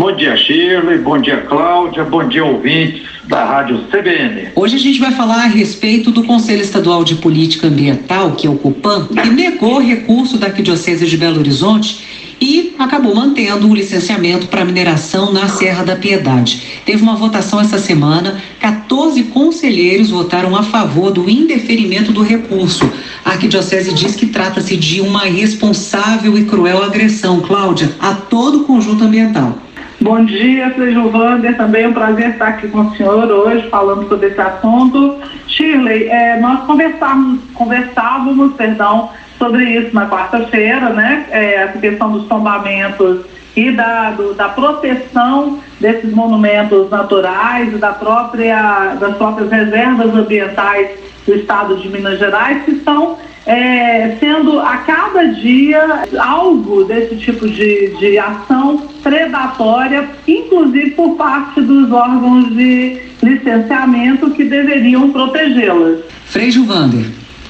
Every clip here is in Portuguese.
Bom dia, Shirley. Bom dia, Cláudia. Bom dia, ouvintes da Rádio CBN. Hoje a gente vai falar a respeito do Conselho Estadual de Política Ambiental, que é o CUPAM, que negou recurso da Arquidiocese de Belo Horizonte e acabou mantendo o licenciamento para mineração na Serra da Piedade. Teve uma votação essa semana, 14 conselheiros votaram a favor do indeferimento do recurso. A Arquidiocese diz que trata-se de uma irresponsável e cruel agressão, Cláudia, a todo o conjunto ambiental. Bom dia, seja o Wander, também é um prazer estar aqui com o senhor hoje falando sobre esse assunto. Shirley, é, nós conversávamos, conversávamos perdão, sobre isso na quarta-feira, né? É, essa questão dos tombamentos e da, do, da proteção desses monumentos naturais e da própria, das próprias reservas ambientais do estado de Minas Gerais, que estão é, sendo a cada dia alvo desse tipo de, de ação predatória, inclusive por parte dos órgãos de licenciamento que deveriam protegê-las. Frei Vander.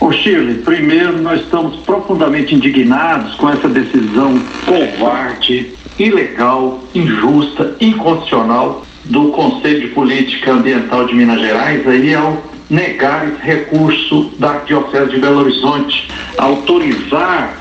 Ô Shirley, primeiro nós estamos profundamente indignados com essa decisão covarde, ilegal, injusta, inconstitucional do Conselho de Política Ambiental de Minas Gerais aí ao negar esse recurso da Diocese de Belo Horizonte. Autorizar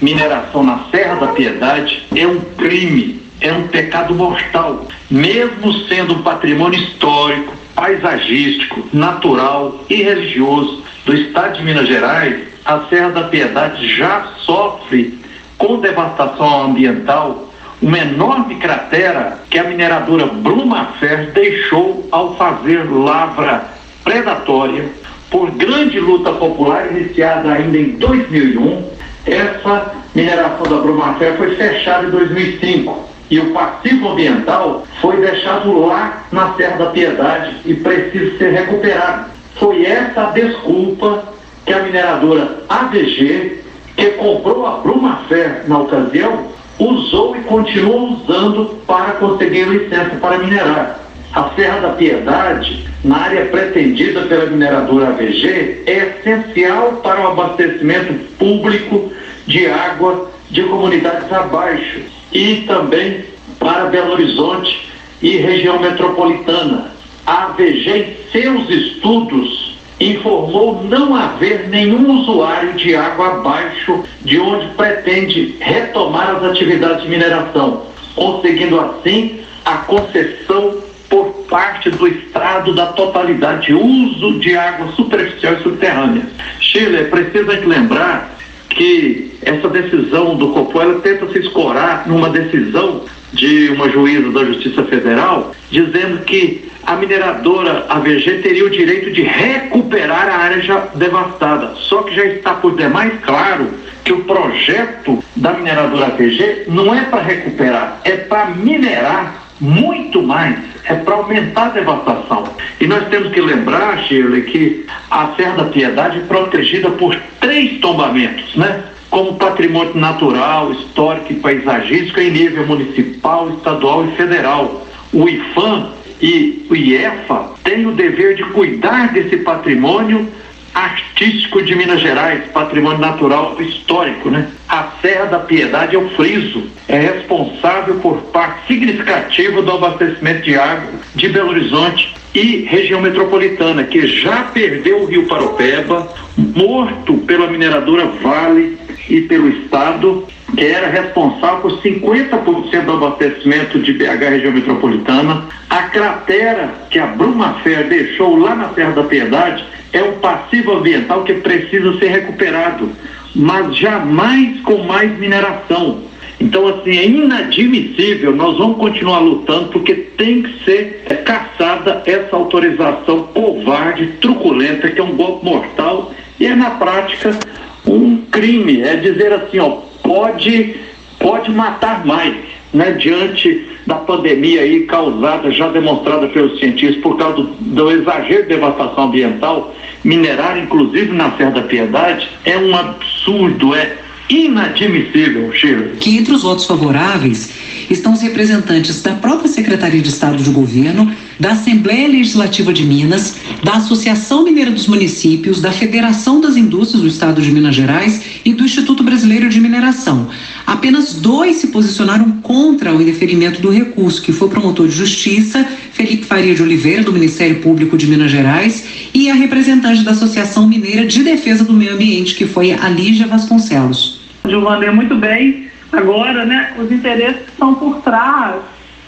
mineração na Serra da Piedade é um crime, é um pecado mortal, mesmo sendo um patrimônio histórico, paisagístico, natural e religioso do estado de Minas Gerais, a Serra da Piedade já sofre com devastação ambiental uma enorme cratera que a mineradora Brumafer deixou ao fazer lavra predatória por grande luta popular iniciada ainda em 2001. Essa mineração da Brumafer foi fechada em 2005 e o passivo ambiental foi deixado lá na Serra da Piedade e precisa ser recuperado. Foi essa a desculpa que a mineradora AVG, que comprou a Brumafer na ocasião, usou e continua usando para conseguir licença para minerar. A Serra da Piedade, na área pretendida pela mineradora AVG, é essencial para o abastecimento público de água de comunidades abaixo e também para Belo Horizonte e região metropolitana. A AVG, em seus estudos, informou não haver nenhum usuário de água abaixo de onde pretende retomar as atividades de mineração, conseguindo assim a concessão por parte do Estado da totalidade de uso de água superficial e subterrânea. Chile, precisa lembrar que essa decisão do Copom ela tenta se escorar numa decisão de uma juíza da Justiça Federal dizendo que a mineradora AVG teria o direito de recuperar a área já devastada. Só que já está por demais claro que o projeto da mineradora AVG não é para recuperar, é para minerar muito mais, é para aumentar a devastação. E nós temos que lembrar, Shirley, que a Serra da Piedade é protegida por três tombamentos, né? Como patrimônio natural, histórico e paisagístico em nível municipal, estadual e federal. O IFAM e o IEFA têm o dever de cuidar desse patrimônio artístico de Minas Gerais, patrimônio natural histórico, né? A Serra da Piedade é o friso, é responsável por parte significativa do abastecimento de água de Belo Horizonte e região metropolitana, que já perdeu o Rio Paropeba, morto pela mineradora Vale e pelo Estado, que era responsável por 50% do abastecimento de BH região metropolitana. A cratera que a Brumafer deixou lá na Serra da Piedade é um passivo ambiental que precisa ser recuperado, mas jamais com mais mineração. Então, assim, é inadmissível, nós vamos continuar lutando porque tem que ser caçada essa autorização covarde, truculenta, que é um golpe mortal e é, na prática, um crime. É dizer assim, ó, pode, pode matar mais, né, diante da pandemia aí causada, já demonstrada pelos cientistas, por causa do, do exagero de devastação ambiental, minerar, inclusive na Serra da Piedade, é um absurdo, é inadmissível, Chico. Que entre os votos favoráveis estão os representantes da própria Secretaria de Estado de Governo, da Assembleia Legislativa de Minas, da Associação Mineira dos Municípios, da Federação das Indústrias do Estado de Minas Gerais e do Instituto Brasileiro de Mineração. Apenas dois se posicionaram contra o indeferimento do recurso, que foi o promotor de justiça, Felipe Faria de Oliveira, do Ministério Público de Minas Gerais, e a representante da Associação Mineira de Defesa do Meio Ambiente, que foi a Lígia Vasconcelos. Giovanni, muito bem. Agora, né, os interesses que estão por trás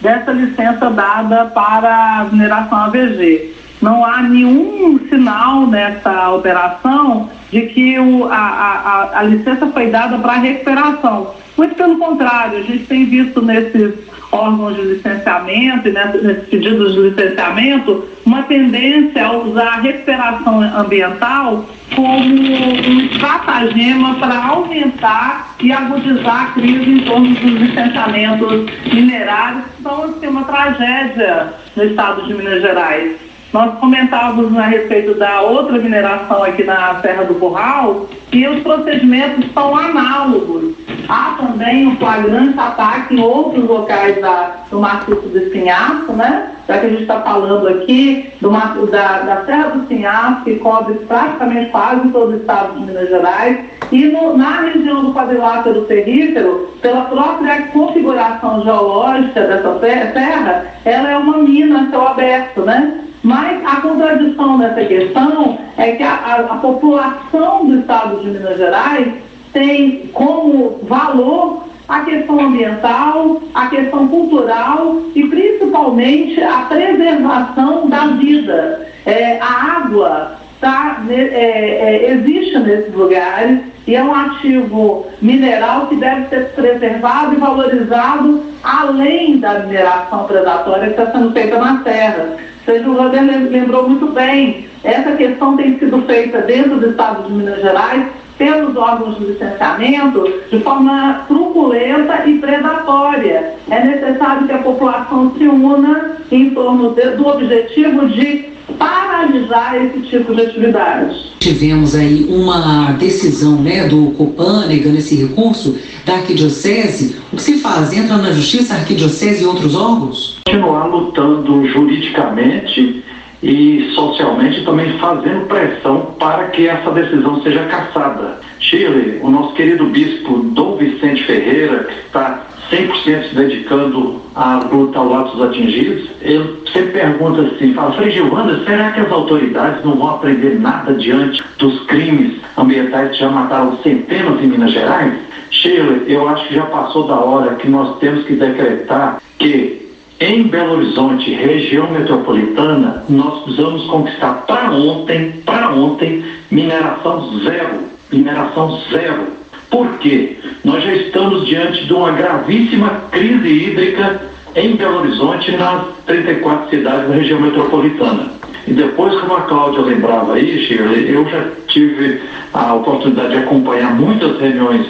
dessa licença dada para a mineração AVG. Não há nenhum sinal nessa operação de que o, a, a, a licença foi dada para recuperação. Muito pelo contrário, a gente tem visto nesses órgãos de licenciamento e nesses pedidos de licenciamento uma tendência a usar a recuperação ambiental como um estratagema para aumentar e agudizar a crise em torno dos licenciamentos minerários, que são assim, uma tragédia no estado de Minas Gerais. Nós comentávamos a respeito da outra mineração aqui na Serra do Curral e os procedimentos são análogos. Há também um flagrante ataque em outros locais da, do maciço do Espinhaço, né? Já que a gente está falando aqui do, da, da Serra do Espinhaço, que cobre praticamente quase todo o estado de Minas Gerais, e no, na região do quadrilátero terrífero, pela própria configuração geológica dessa serra, ela é uma mina a céu aberto, né? Mas a contradição dessa questão é que a, a, a, população do estado de Minas Gerais tem como valor a questão ambiental, a questão cultural e principalmente a preservação da vida. É, a água tá, é, é, existe nesses lugares e é um ativo mineral que deve ser preservado e valorizado além da mineração predatória que está sendo feita na terra. Sérgio Roder lembrou muito bem, essa questão tem sido feita dentro do Estado de Minas Gerais pelos órgãos de licenciamento de forma truculenta e predatória. É necessário que a população se una em torno de, do objetivo de paralisar esse tipo de atividade. Tivemos aí uma decisão né, do Copan negando esse recurso da Arquidiocese. O que se faz? Entra na Justiça, a Arquidiocese e outros órgãos? Continuar lutando juridicamente e socialmente também fazendo pressão para que essa decisão seja cassada. Chile, o nosso querido bispo Dom Vicente Ferreira, que está 100% se dedicando à luta ao dos atingidos, ele sempre pergunta assim, fala, Frei Gilvanda, será que as autoridades não vão aprender nada diante dos crimes ambientais que já mataram centenas em Minas Gerais? Sheila, eu acho que já passou da hora que nós temos que decretar que em Belo Horizonte, região metropolitana, nós precisamos conquistar para ontem, para ontem, mineração zero. Mineração zero. Por quê? Nós já estamos diante de uma gravíssima crise hídrica em Belo Horizonte nas 34 cidades da região metropolitana. E depois, como a Cláudia lembrava aí, Shirley, eu já tive a oportunidade de acompanhar muitas reuniões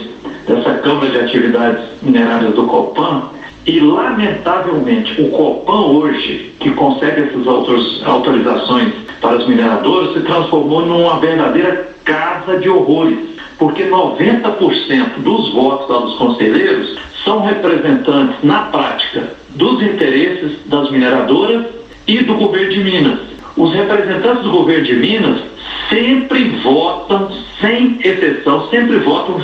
dessa Câmara de Atividades Minerárias do Copan e, lamentavelmente, o Copan hoje, que concede essas autorizações para os mineradores, se transformou numa verdadeira casa de horrores, porque 90% dos votos dos conselheiros são representantes, na prática, dos interesses das mineradoras e do governo de Minas. Os representantes do governo de Minas sempre votam, sem exceção, sempre votam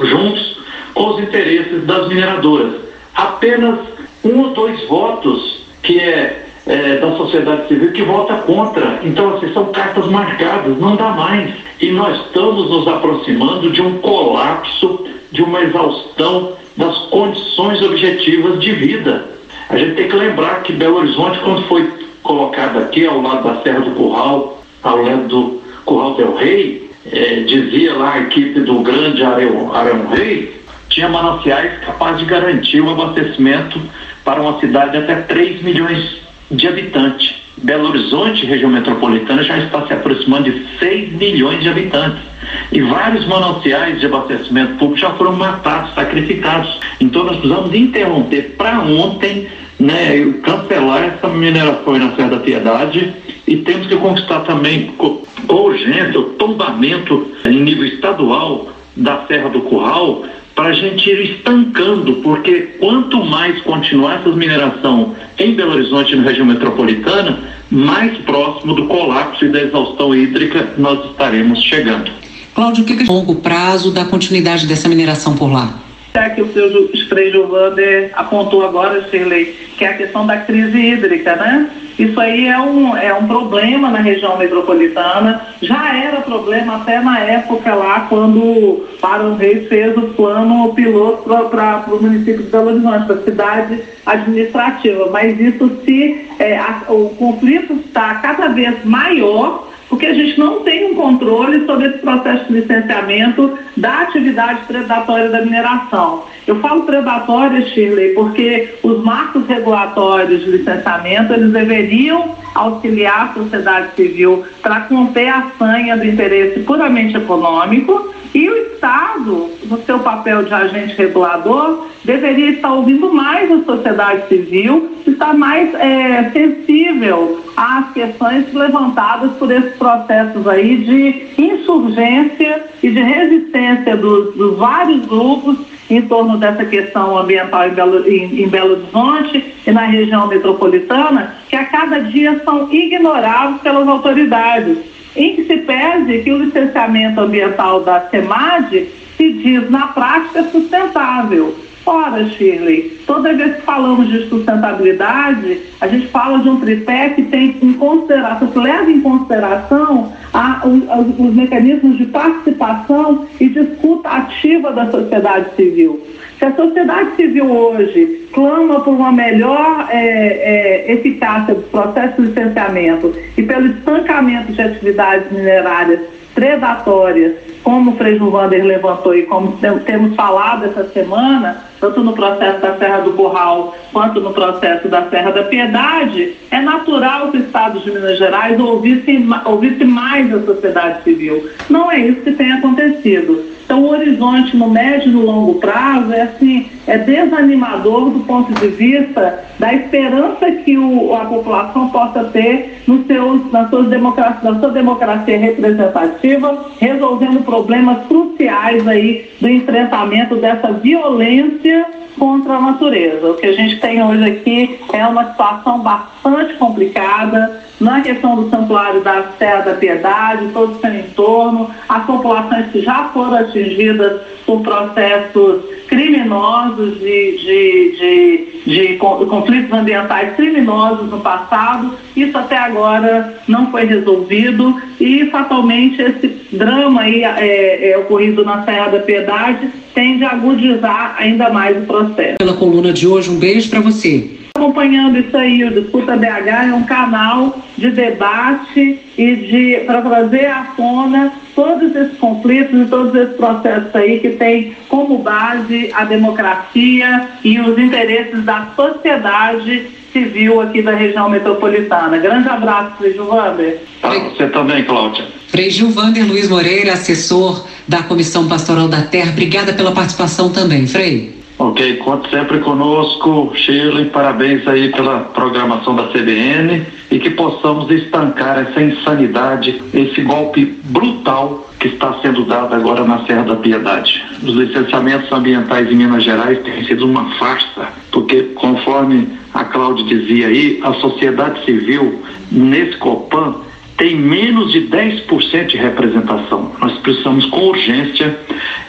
juntos com os interesses das mineradoras apenas um ou dois votos que é, é, da sociedade civil que vota contra. Então, assim, são cartas marcadas, não dá mais. E nós estamos nos aproximando de um colapso, de uma exaustão das condições objetivas de vida. A gente tem que lembrar que Belo Horizonte, quando foi colocado aqui ao lado da Serra do Curral, ao lado do Curral del Rei, é, dizia lá a equipe do grande Arão, Arão Rei, tinha mananciais capazes de garantir o abastecimento para uma cidade de até 3 milhões de habitantes. Belo Horizonte, região metropolitana, já está se aproximando de 6 milhões de habitantes. E vários mananciais de abastecimento público já foram matados, sacrificados. Então nós precisamos interromper para ontem, né, cancelar essa mineração na Serra da Piedade e temos que conquistar também com urgência o tombamento em nível estadual da Serra do Curral para a gente ir estancando, porque quanto mais continuar essa mineração em Belo Horizonte, na região metropolitana, mais próximo do colapso e da exaustão hídrica nós estaremos chegando. Cláudio, o que é longo prazo da continuidade dessa mineração por lá? É que o seu Frei Giovanni apontou agora, Shirley, que é a questão da crise hídrica, né? Isso aí é um, é um problema na região metropolitana, já era problema até na época lá, quando o Barão Reis fez o plano piloto para o município de Belo Horizonte, para a cidade administrativa. Mas isso se é, a, o conflito está cada vez maior porque a gente não tem um controle sobre esse processo de licenciamento da atividade predatória da mineração. Eu falo predatória, Shirley, porque os marcos regulatórios de licenciamento, eles deveriam auxiliar a sociedade civil para conter a sanha do interesse puramente econômico e o Estado, no seu papel de agente regulador, deveria estar ouvindo mais a sociedade civil, estar mais é, sensível às questões levantadas por esses processos aí de insurgência e de resistência dos, dos vários grupos em torno dessa questão ambiental em Belo, em, em Belo Horizonte e na região metropolitana, que a cada dia são ignorados pelas autoridades em que se pede que o licenciamento ambiental da SEMAD se diz na prática sustentável. Ora, Shirley, toda vez que falamos de sustentabilidade, a gente fala de um tripé que tem em consideração, que leva em consideração a, os, os mecanismos de participação e de ativa da sociedade civil. Se a sociedade civil hoje clama por uma melhor é, é, eficácia dos processos de licenciamento e pelo estancamento de atividades minerárias predatórias, como o Frei Wander levantou e como temos falado essa semana, tanto no processo da Serra do Borral quanto no processo da Serra da Piedade, é natural que o Estado de Minas Gerais ouvisse, ouvisse mais a sociedade civil. Não é isso que tem acontecido. Então, o horizonte no médio e no longo prazo é assim, é desanimador do ponto de vista da esperança que o, a população possa ter nos seus, nas suas democracia, na sua democracia representativa, resolvendo problemas cruciais aí do enfrentamento dessa violência contra a natureza. O que a gente tem hoje aqui é uma situação bastante complicada na questão do santuário da Serra da Piedade, todo o seu entorno, as populações que já foram atingidas por processos criminosos de, de, de, de conflitos ambientais criminosos no passado, isso até agora não foi resolvido e fatalmente esse drama aí é, é, ocorrido na Serra da Piedade tende a agudizar ainda mais o processo. Pela coluna de hoje, um beijo para você acompanhando isso aí, o Disputa BH é um canal de debate e de para trazer à tona todos esses conflitos e todos esses processos aí que tem como base a democracia e os interesses da sociedade civil aqui da região metropolitana. Grande abraço, Frei Gilvander. Para você também, Cláudia. Frei Gilvander Luiz Moreira, assessor da Comissão Pastoral da Terra, obrigada pela participação também, Frei. Ok, conte sempre conosco, Shirley, parabéns aí pela programação da CBN e que possamos estancar essa insanidade, esse golpe brutal que está sendo dado agora na Serra da Piedade. Os licenciamentos ambientais em Minas Gerais têm sido uma farsa, porque conforme a Cláudia dizia aí, a sociedade civil nesse Copan tem menos de 10% de representação. Nós precisamos com urgência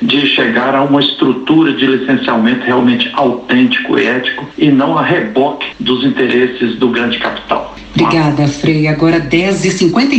de chegar a uma estrutura de licenciamento realmente autêntico e ético e não a reboque dos interesses do grande capital. Obrigada, Frei. Agora 10h50.